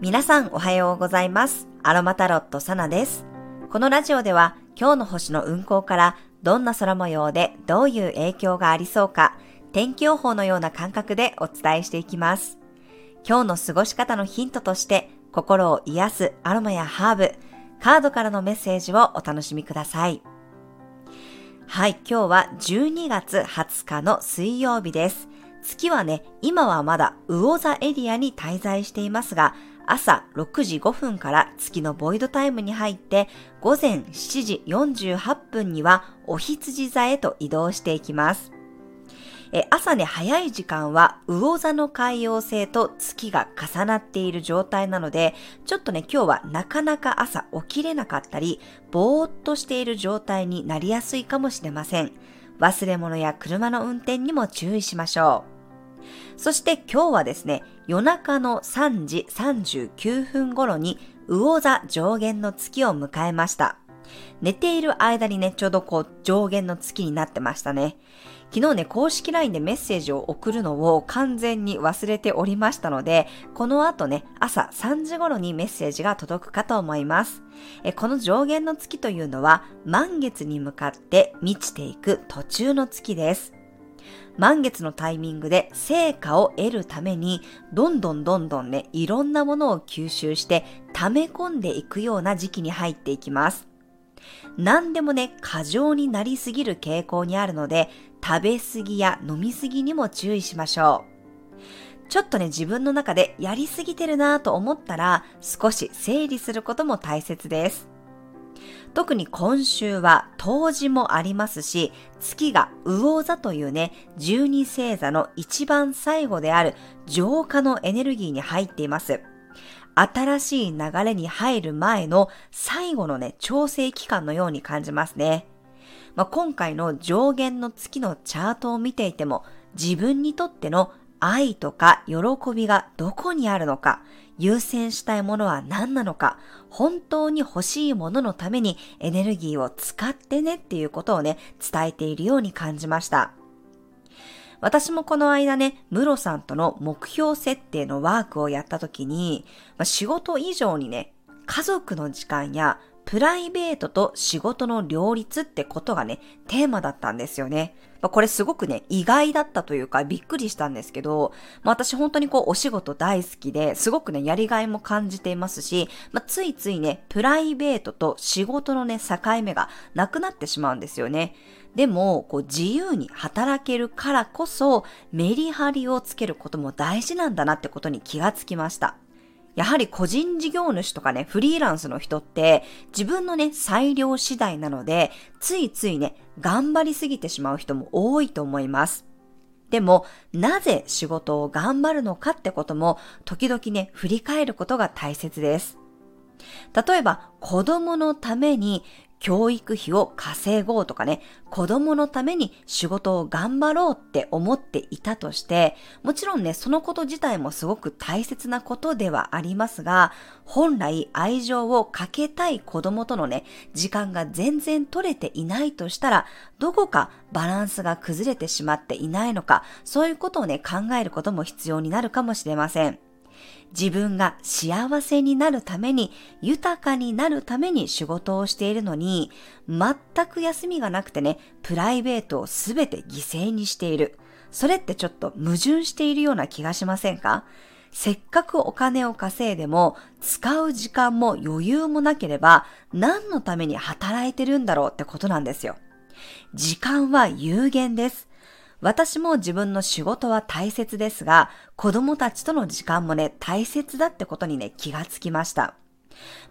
皆さんおはようございます。アロマタロットサナです。このラジオでは今日の星の運行からどんな空模様でどういう影響がありそうか、天気予報のような感覚でお伝えしていきます。今日の過ごし方のヒントとして心を癒すアロマやハーブ、カードからのメッセージをお楽しみください。はい、今日は12月20日の水曜日です。月はね、今はまだ魚座エリアに滞在していますが、朝6時5分から月のボイドタイムに入って、午前7時48分にはお羊座へと移動していきます。え朝ね、早い時間は魚座の海洋星と月が重なっている状態なので、ちょっとね、今日はなかなか朝起きれなかったり、ぼーっとしている状態になりやすいかもしれません。忘れ物や車の運転にも注意しましょう。そして今日はですね、夜中の3時39分頃に魚座上限の月を迎えました。寝ている間にね、ちょうどこう上限の月になってましたね。昨日ね、公式 LINE でメッセージを送るのを完全に忘れておりましたので、この後ね、朝3時頃にメッセージが届くかと思います。えこの上限の月というのは、満月に向かって満ちていく途中の月です。満月のタイミングで成果を得るために、どんどんどんどんね、いろんなものを吸収して溜め込んでいくような時期に入っていきます。何でもね、過剰になりすぎる傾向にあるので、食べ過ぎや飲み過ぎにも注意しましょう。ちょっとね、自分の中でやりすぎてるなぁと思ったら、少し整理することも大切です。特に今週は冬至もありますし、月が魚座というね、十二星座の一番最後である浄化のエネルギーに入っています。新しい流れに入る前の最後のね、調整期間のように感じますね。まあ、今回の上限の月のチャートを見ていても、自分にとっての愛とか喜びがどこにあるのか、優先したいものは何なのか、本当に欲しいもののためにエネルギーを使ってねっていうことをね、伝えているように感じました。私もこの間ね、ムロさんとの目標設定のワークをやった時に、まあ、仕事以上にね、家族の時間やプライベートと仕事の両立ってことがね、テーマだったんですよね。まあ、これすごくね、意外だったというかびっくりしたんですけど、まあ、私本当にこうお仕事大好きで、すごくね、やりがいも感じていますし、まあ、ついついね、プライベートと仕事のね、境目がなくなってしまうんですよね。でも、こう自由に働けるからこそ、メリハリをつけることも大事なんだなってことに気がつきました。やはり個人事業主とかね、フリーランスの人って自分のね、裁量次第なので、ついついね、頑張りすぎてしまう人も多いと思います。でも、なぜ仕事を頑張るのかってことも、時々ね、振り返ることが大切です。例えば、子供のために教育費を稼ごうとかね、子供のために仕事を頑張ろうって思っていたとして、もちろんね、そのこと自体もすごく大切なことではありますが、本来愛情をかけたい子供とのね、時間が全然取れていないとしたら、どこかバランスが崩れてしまっていないのか、そういうことをね、考えることも必要になるかもしれません。自分が幸せになるために、豊かになるために仕事をしているのに、全く休みがなくてね、プライベートをすべて犠牲にしている。それってちょっと矛盾しているような気がしませんか？せっかくお金を稼いでも、使う時間も余裕もなければ、何のために働いてるんだろうってことなんですよ。時間は有限です。私も自分の仕事は大切ですが、子供たちとの時間もね、大切だってことにね、気がつきました。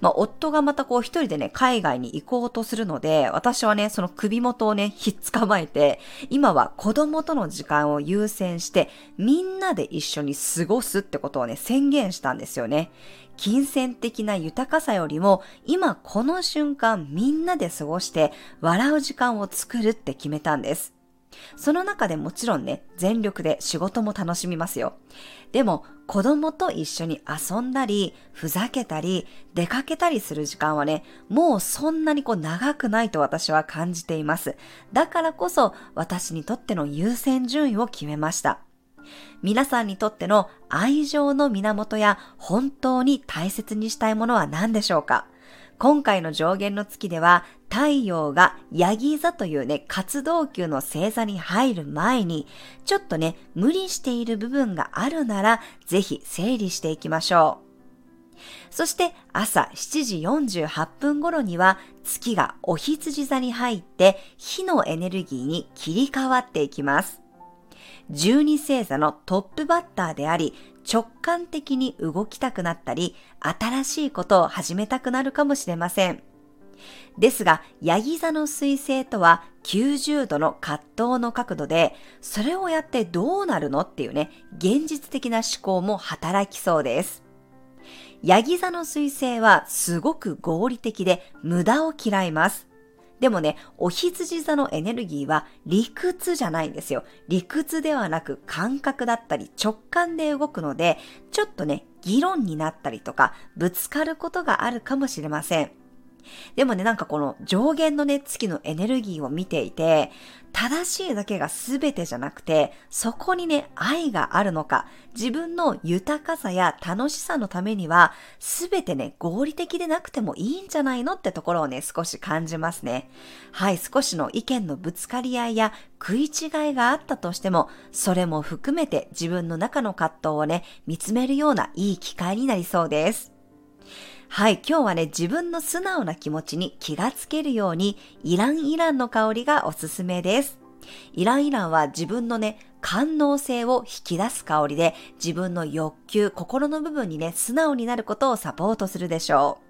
まあ、夫がまたこう一人でね、海外に行こうとするので、私はね、その首元をね、ひっ捕まえて、今は子供との時間を優先して、みんなで一緒に過ごすってことをね、宣言したんですよね。金銭的な豊かさよりも、今この瞬間みんなで過ごして、笑う時間を作るって決めたんです。その中でもちろんね、全力で仕事も楽しみますよ。でも、子供と一緒に遊んだり、ふざけたり、出かけたりする時間はね、もうそんなにこう長くないと私は感じています。だからこそ、私にとっての優先順位を決めました。皆さんにとっての愛情の源や本当に大切にしたいものは何でしょうか？今回の上限の月では太陽がヤギ座というね、活動級の星座に入る前に、ちょっとね、無理している部分があるなら、ぜひ整理していきましょう。そして朝7時48分頃には月がお羊座に入って火のエネルギーに切り替わっていきます。12星座のトップバッターであり、直感的に動きたくなったり、新しいことを始めたくなるかもしれません。ですが、ヤギ座の水星とは90度の葛藤の角度で、それをやってどうなるのっていうね、現実的な思考も働きそうです。ヤギ座の水星はすごく合理的で無駄を嫌います。でもね、お羊座のエネルギーは理屈じゃないんですよ。理屈ではなく感覚だったり直感で動くので、ちょっとね、議論になったりとか、ぶつかることがあるかもしれません。でもね、なんかこの上限のね、月のエネルギーを見ていて、正しいだけが全てじゃなくて、そこにね、愛があるのか、自分の豊かさや楽しさのためには、全てね、合理的でなくてもいいんじゃないのってところをね、少し感じますね。はい、少しの意見のぶつかり合いや食い違いがあったとしても、それも含めて自分の中の葛藤をね、見つめるようないい機会になりそうです。はい、今日はね、自分の素直な気持ちに気がつけるように、イランイランの香りがおすすめです。イランイランは自分のね、官能性を引き出す香りで、自分の欲求、心の部分にね、素直になることをサポートするでしょう。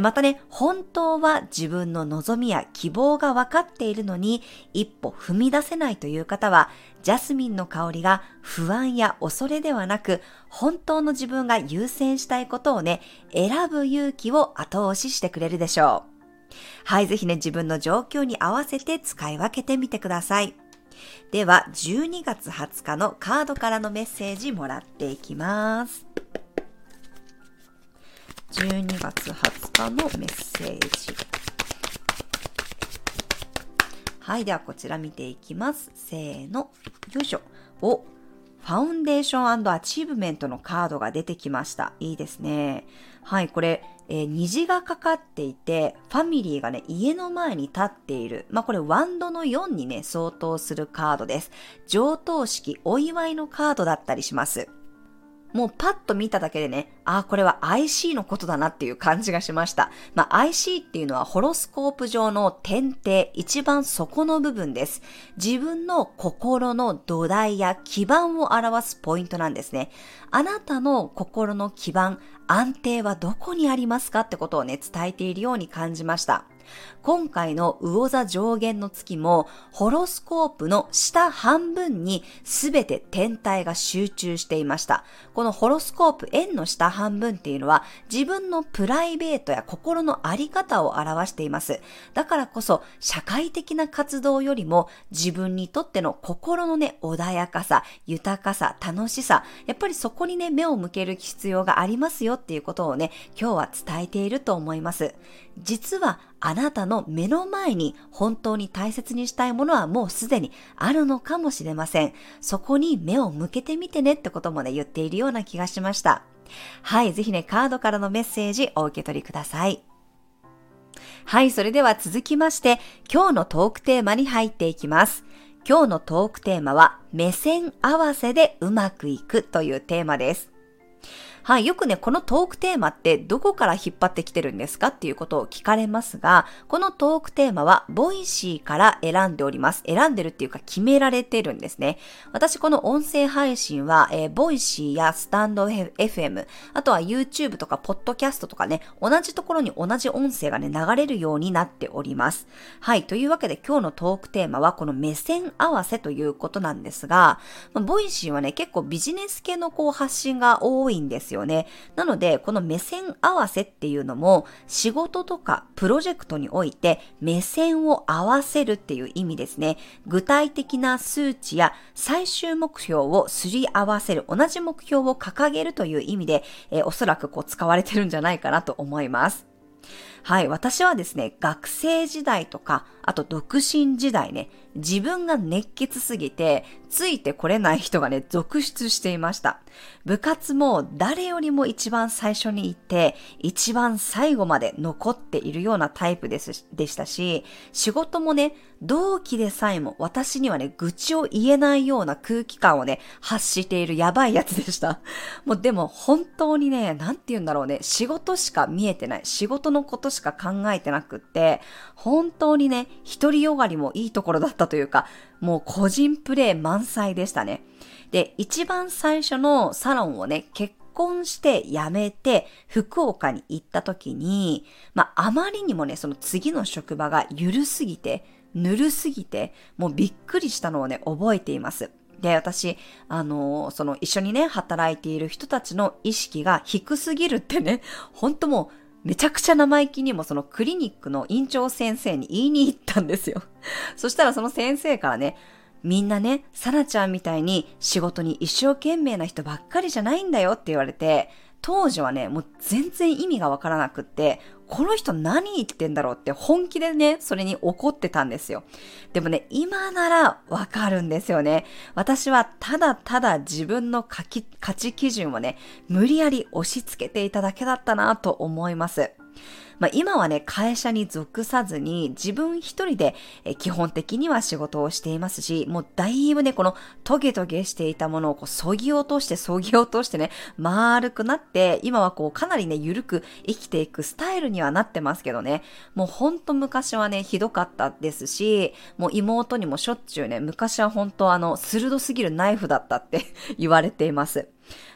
またね、本当は自分の望みや希望が分かっているのに、一歩踏み出せないという方は、ジャスミンの香りが不安や恐れではなく、本当の自分が優先したいことをね、選ぶ勇気を後押ししてくれるでしょう。はい、ぜひね、自分の状況に合わせて使い分けてみてください。では、12月20日のカードからのメッセージもらっていきます。12月20日のメッセージ。はい。では、こちら見ていきます。せーの。よいしょ。お、ファウンデーションアチーブメントのカードが出てきました。いいですね。はい。これ、えー、虹がかかっていて、ファミリーがね、家の前に立っている。まあ、これ、ワンドの4にね、相当するカードです。上等式、お祝いのカードだったりします。もうパッと見ただけでね、ああ、これは IC のことだなっていう感じがしました。まあ、IC っていうのはホロスコープ上の点底、一番底の部分です。自分の心の土台や基盤を表すポイントなんですね。あなたの心の基盤、安定はどこにありますかってことをね、伝えているように感じました。今回の魚座上限の月も、ホロスコープの下半分にすべて天体が集中していました。このホロスコープ円の下半分っていうのは、自分のプライベートや心のあり方を表しています。だからこそ、社会的な活動よりも、自分にとっての心のね、穏やかさ、豊かさ、楽しさ、やっぱりそこにね、目を向ける必要がありますよっていうことをね、今日は伝えていると思います。実はあなたの目の前に本当に大切にしたいものはもうすでにあるのかもしれません。そこに目を向けてみてねってこともね、言っているような気がしました。はい、ぜひね、カードからのメッセージお受け取りください。はい、それでは続きまして、今日のトークテーマに入っていきます。今日のトークテーマは、目線合わせでうまくいくというテーマです。はい、よくね、このトークテーマってどこから引っ張ってきてるんですかっていうことを聞かれますが、このトークテーマは、ボイシーから選んでおります。選んでるっていうか決められてるんですね。私、この音声配信は、えー、ボイシーやスタンド FM、あとは YouTube とか、ポッドキャストとかね、同じところに同じ音声がね、流れるようになっております。はい、というわけで今日のトークテーマは、この目線合わせということなんですが、Voicy はね、結構ビジネス系のこう発信が多いんですよよね。なので、この目線合わせっていうのも、仕事とかプロジェクトにおいて目線を合わせるっていう意味ですね。具体的な数値や最終目標をすり合わせる、同じ目標を掲げるという意味で、えー、おそらくこう使われてるんじゃないかなと思います。はい、私はですね、学生時代とか、あと独身時代ね、自分が熱血すぎて、ついてこれない人がね、続出していました。部活も誰よりも一番最初に行って、一番最後まで残っているようなタイプですでしたし、仕事もね、同期でさえも私にはね、愚痴を言えないような空気感をね、発しているやばいやつでした。もうでも本当にね、なんて言うんだろうね、仕事しか見えてない。仕事のことしか考えてなくって、本当にね、独りよがりもいいところだったというか、もう個人プレイ満載でしたね。で、一番最初のサロンをね、結婚して辞めて福岡に行った時に、まあ、あまりにもね、その次の職場が緩すぎて、ぬるすぎて、もうびっくりしたのをね、覚えています。で、私、あのー、その一緒にね、働いている人たちの意識が低すぎるってね、ほんともう、めちゃくちゃ生意気にもそのクリニックの院長先生に言いに行ったんですよ。そしたらその先生からね、みんなね、サナちゃんみたいに仕事に一生懸命な人ばっかりじゃないんだよって言われて、当時はね、もう全然意味がわからなくって、この人何言ってんだろうって本気でね、それに怒ってたんですよ。でもね、今ならわかるんですよね。私はただただ自分の価値基準をね、無理やり押し付けていただけだったなと思います。まあ、今はね、会社に属さずに自分一人で基本的には仕事をしていますし、もうだいぶね、このトゲトゲしていたものをこう、そぎ落として、そぎ落としてね、丸くなって、今はこう、かなりね、ゆるく生きていくスタイルにはなってますけどね、もうほんと昔はね、ひどかったですし、もう妹にもしょっちゅうね、昔は本当あの、鋭すぎるナイフだったって 言われています。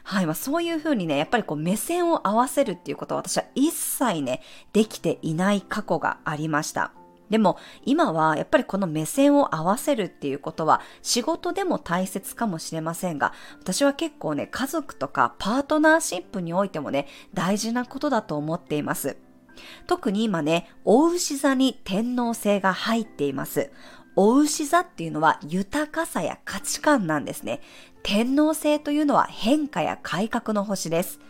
はい。まあ、そういうふうにね、やっぱりこう目線を合わせるっていうことは私は一切ね、できていない過去がありました。でも今はやっぱりこの目線を合わせるっていうことは仕事でも大切かもしれませんが、私は結構ね、家族とかパートナーシップにおいてもね、大事なことだと思っています。特に今ね、大牛座に天皇星が入っています。お牛座っていうのは豊かさや価値観なんですね。天皇制というのは変化や改革の星です。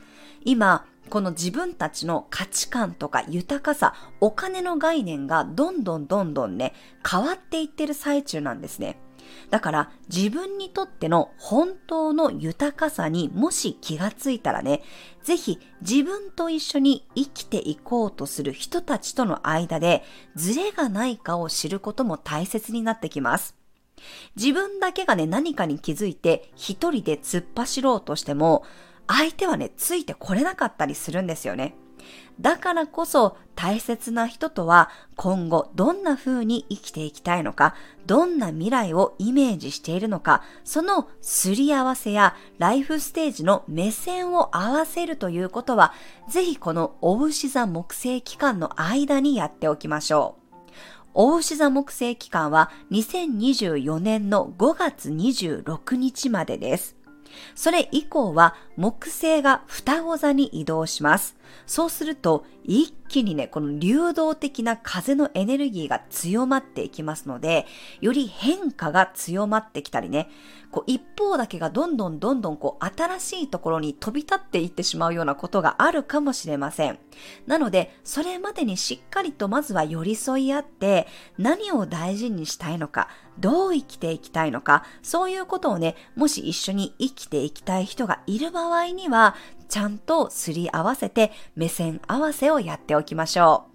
今、この自分たちの価値観とか豊かさ、お金の概念がどんどんどんどんね、変わっていってる最中なんですね。だから自分にとっての本当の豊かさにもし気がついたらね、ぜひ自分と一緒に生きていこうとする人たちとの間でズレがないかを知ることも大切になってきます。自分だけがね、何かに気づいて一人で突っ走ろうとしても、相手はね、ついてこれなかったりするんですよね。だからこそ大切な人とは今後どんな風に生きていきたいのか、どんな未来をイメージしているのか、そのすり合わせやライフステージの目線を合わせるということは、ぜひこのお牛座木星期間の間にやっておきましょう。大牛座木星期間は2024年の5月26日までです。それ以降は木星が双子座に移動します。そうすると一気にね、この流動的な風のエネルギーが強まっていきますので、より変化が強まってきたりね、こう一方だけがどんどんどんどんこう新しいところに飛び立っていってしまうようなことがあるかもしれません。なので、それまでにしっかりとまずは寄り添い合って、何を大事にしたいのか、どう生きていきたいのか、そういうことをね、もし一緒に生きていきたい人がいる場合合には、ちゃんとすり合わせて目線合わせをやっておきましょう。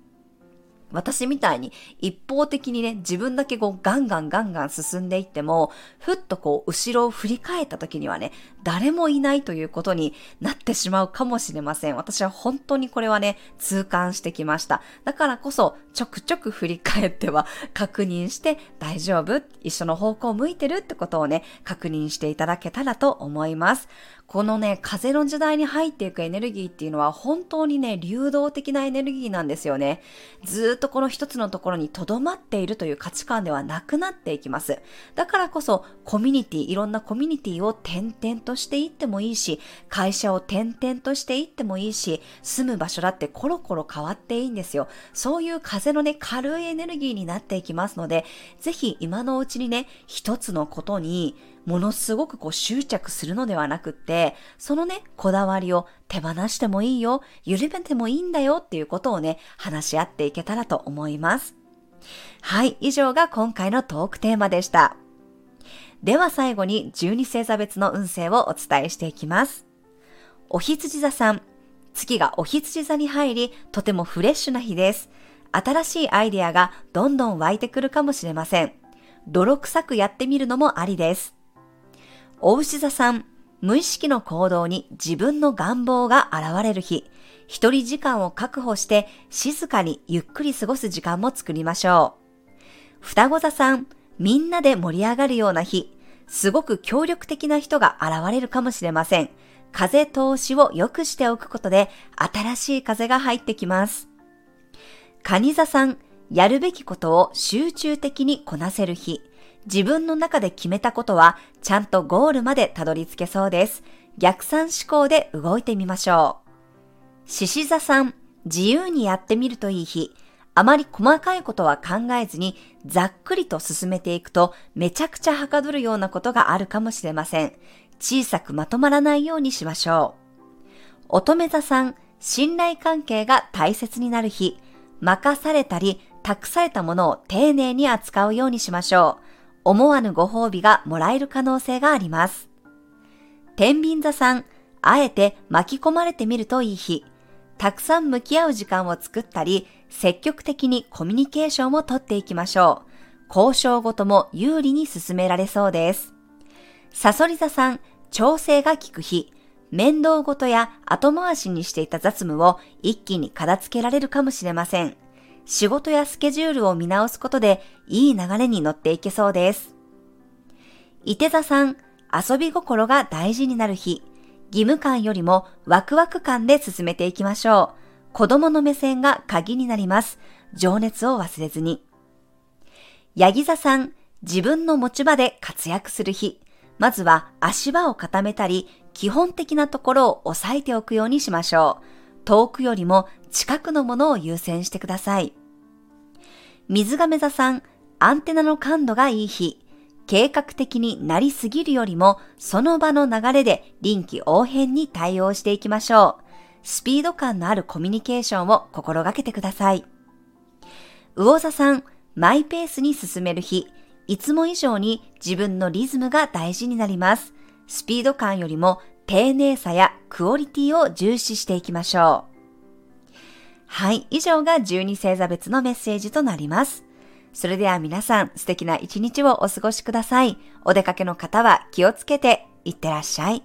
私みたいに一方的にね、自分だけこうガンガンガンガン進んでいっても、ふっとこう後ろを振り返った時にはね、誰もいないということになってしまうかもしれません。私は本当にこれはね、痛感してきました。だからこそ、ちょくちょく振り返っては 確認して大丈夫？一緒の方向を向いてる？ってことをね、確認していただけたらと思います。このね、風の時代に入っていくエネルギーっていうのは本当にね、流動的なエネルギーなんですよね。ずっとこの一つのところに留まっているという価値観ではなくなっていきます。だからこそ、コミュニティ、いろんなコミュニティを点々ととしていってもいいし、会社を転々としていってもいいし、住む場所だってコロコロ変わっていいんですよ。そういう風のね、軽いエネルギーになっていきますので、ぜひ今のうちにね、一つのことにものすごくこう執着するのではなくって、そのね、こだわりを手放してもいいよ、緩めてもいいんだよっていうことをね、話し合っていけたらと思います。はい、以上が今回のトークテーマでした。では最後に12星座別の運勢をお伝えしていきます。お羊座さん、月がお羊座に入り、とてもフレッシュな日です。新しいアイデアがどんどん湧いてくるかもしれません。泥臭くやってみるのもありです。お牛座さん、無意識の行動に自分の願望が現れる日。一人時間を確保して静かにゆっくり過ごす時間も作りましょう。双子座さん、みんなで盛り上がるような日、すごく協力的な人が現れるかもしれません。風通しを良くしておくことで新しい風が入ってきます。蟹座さん、やるべきことを集中的にこなせる日。自分の中で決めたことはちゃんとゴールまでたどり着けそうです。逆算思考で動いてみましょう。獅子座さん、自由にやってみるといい日。あまり細かいことは考えずに、ざっくりと進めていくと、めちゃくちゃはかどるようなことがあるかもしれません。小さくまとまらないようにしましょう。乙女座さん、信頼関係が大切になる日。任されたり、託されたものを丁寧に扱うようにしましょう。思わぬご褒美がもらえる可能性があります。天秤座さん、あえて巻き込まれてみるといい日。たくさん向き合う時間を作ったり、積極的にコミュニケーションをとっていきましょう。交渉ごとも有利に進められそうです。サソリ座さん、調整が効く日。面倒ごとや後回しにしていた雑務を一気に片付けられるかもしれません。仕事やスケジュールを見直すことでいい流れに乗っていけそうです。伊手座さん、遊び心が大事になる日。義務感よりもワクワク感で進めていきましょう。子供の目線が鍵になります。情熱を忘れずに。ヤギ座さん、自分の持ち場で活躍する日。まずは足場を固めたり、基本的なところを押さえておくようにしましょう。遠くよりも近くのものを優先してください。水亀座さん、アンテナの感度がいい日。計画的になりすぎるよりも、その場の流れで臨機応変に対応していきましょう。スピード感のあるコミュニケーションを心がけてください。魚座さん、マイペースに進める日。いつも以上に自分のリズムが大事になります。スピード感よりも丁寧さやクオリティを重視していきましょう。はい、以上が12星座別のメッセージとなります。それでは皆さん素敵な一日をお過ごしください。お出かけの方は気をつけていってらっしゃい。